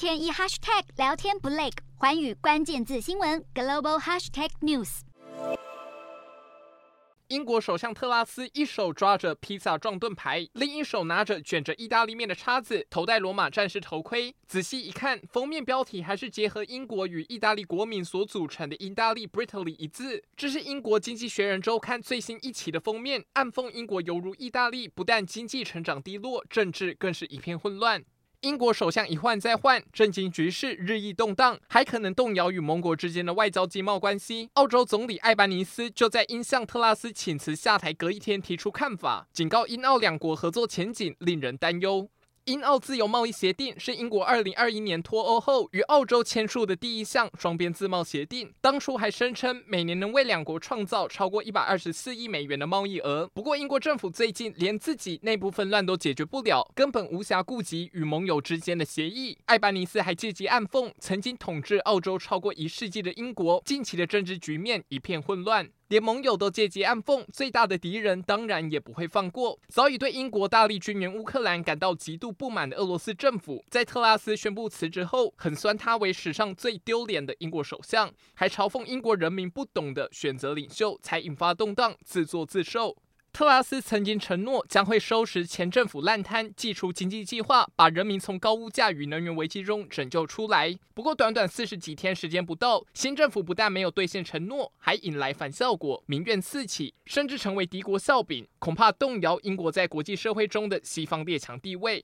天一 hashtag 聊天不累，环宇关键字新闻 global hashtag news。英国首相特拉斯一手抓着披萨状盾牌，另一手拿着卷着意大利面的叉子，头戴罗马战士头盔。仔细一看，封面标题还是结合英国与意大利国民所组成的意大利 （Britaly） 一字。这是英国经济学人周刊最新一期的封面，暗讽英国犹如意大利，不但经济成长低落，政治更是一片混乱。英国首相一换再换，震惊局势日益动荡，还可能动摇与盟国之间的外交经贸关系。澳洲总理艾班尼斯就在因向特拉斯请辞下台隔一天提出看法，警告英澳两国合作前景令人担忧。英澳自由贸易协定是英国二零二一年脱欧后与澳洲签署的第一项双边自贸协定，当初还声称每年能为两国创造超过一百二十四亿美元的贸易额。不过，英国政府最近连自己内部纷乱都解决不了，根本无暇顾及与盟友之间的协议。艾班尼斯还借机暗讽，曾经统治澳洲超过一世纪的英国，近期的政治局面一片混乱。连盟友都借机暗讽，最大的敌人当然也不会放过。早已对英国大力军援乌克兰感到极度不满的俄罗斯政府，在特拉斯宣布辞职后，狠酸他为史上最丢脸的英国首相，还嘲讽英国人民不懂得选择领袖，才引发动荡，自作自受。特拉斯曾经承诺将会收拾前政府烂摊，祭出经济计划，把人民从高物价与能源危机中拯救出来。不过，短短四十几天时间不到，新政府不但没有兑现承诺，还引来反效果，民怨四起，甚至成为敌国笑柄，恐怕动摇英国在国际社会中的西方列强地位。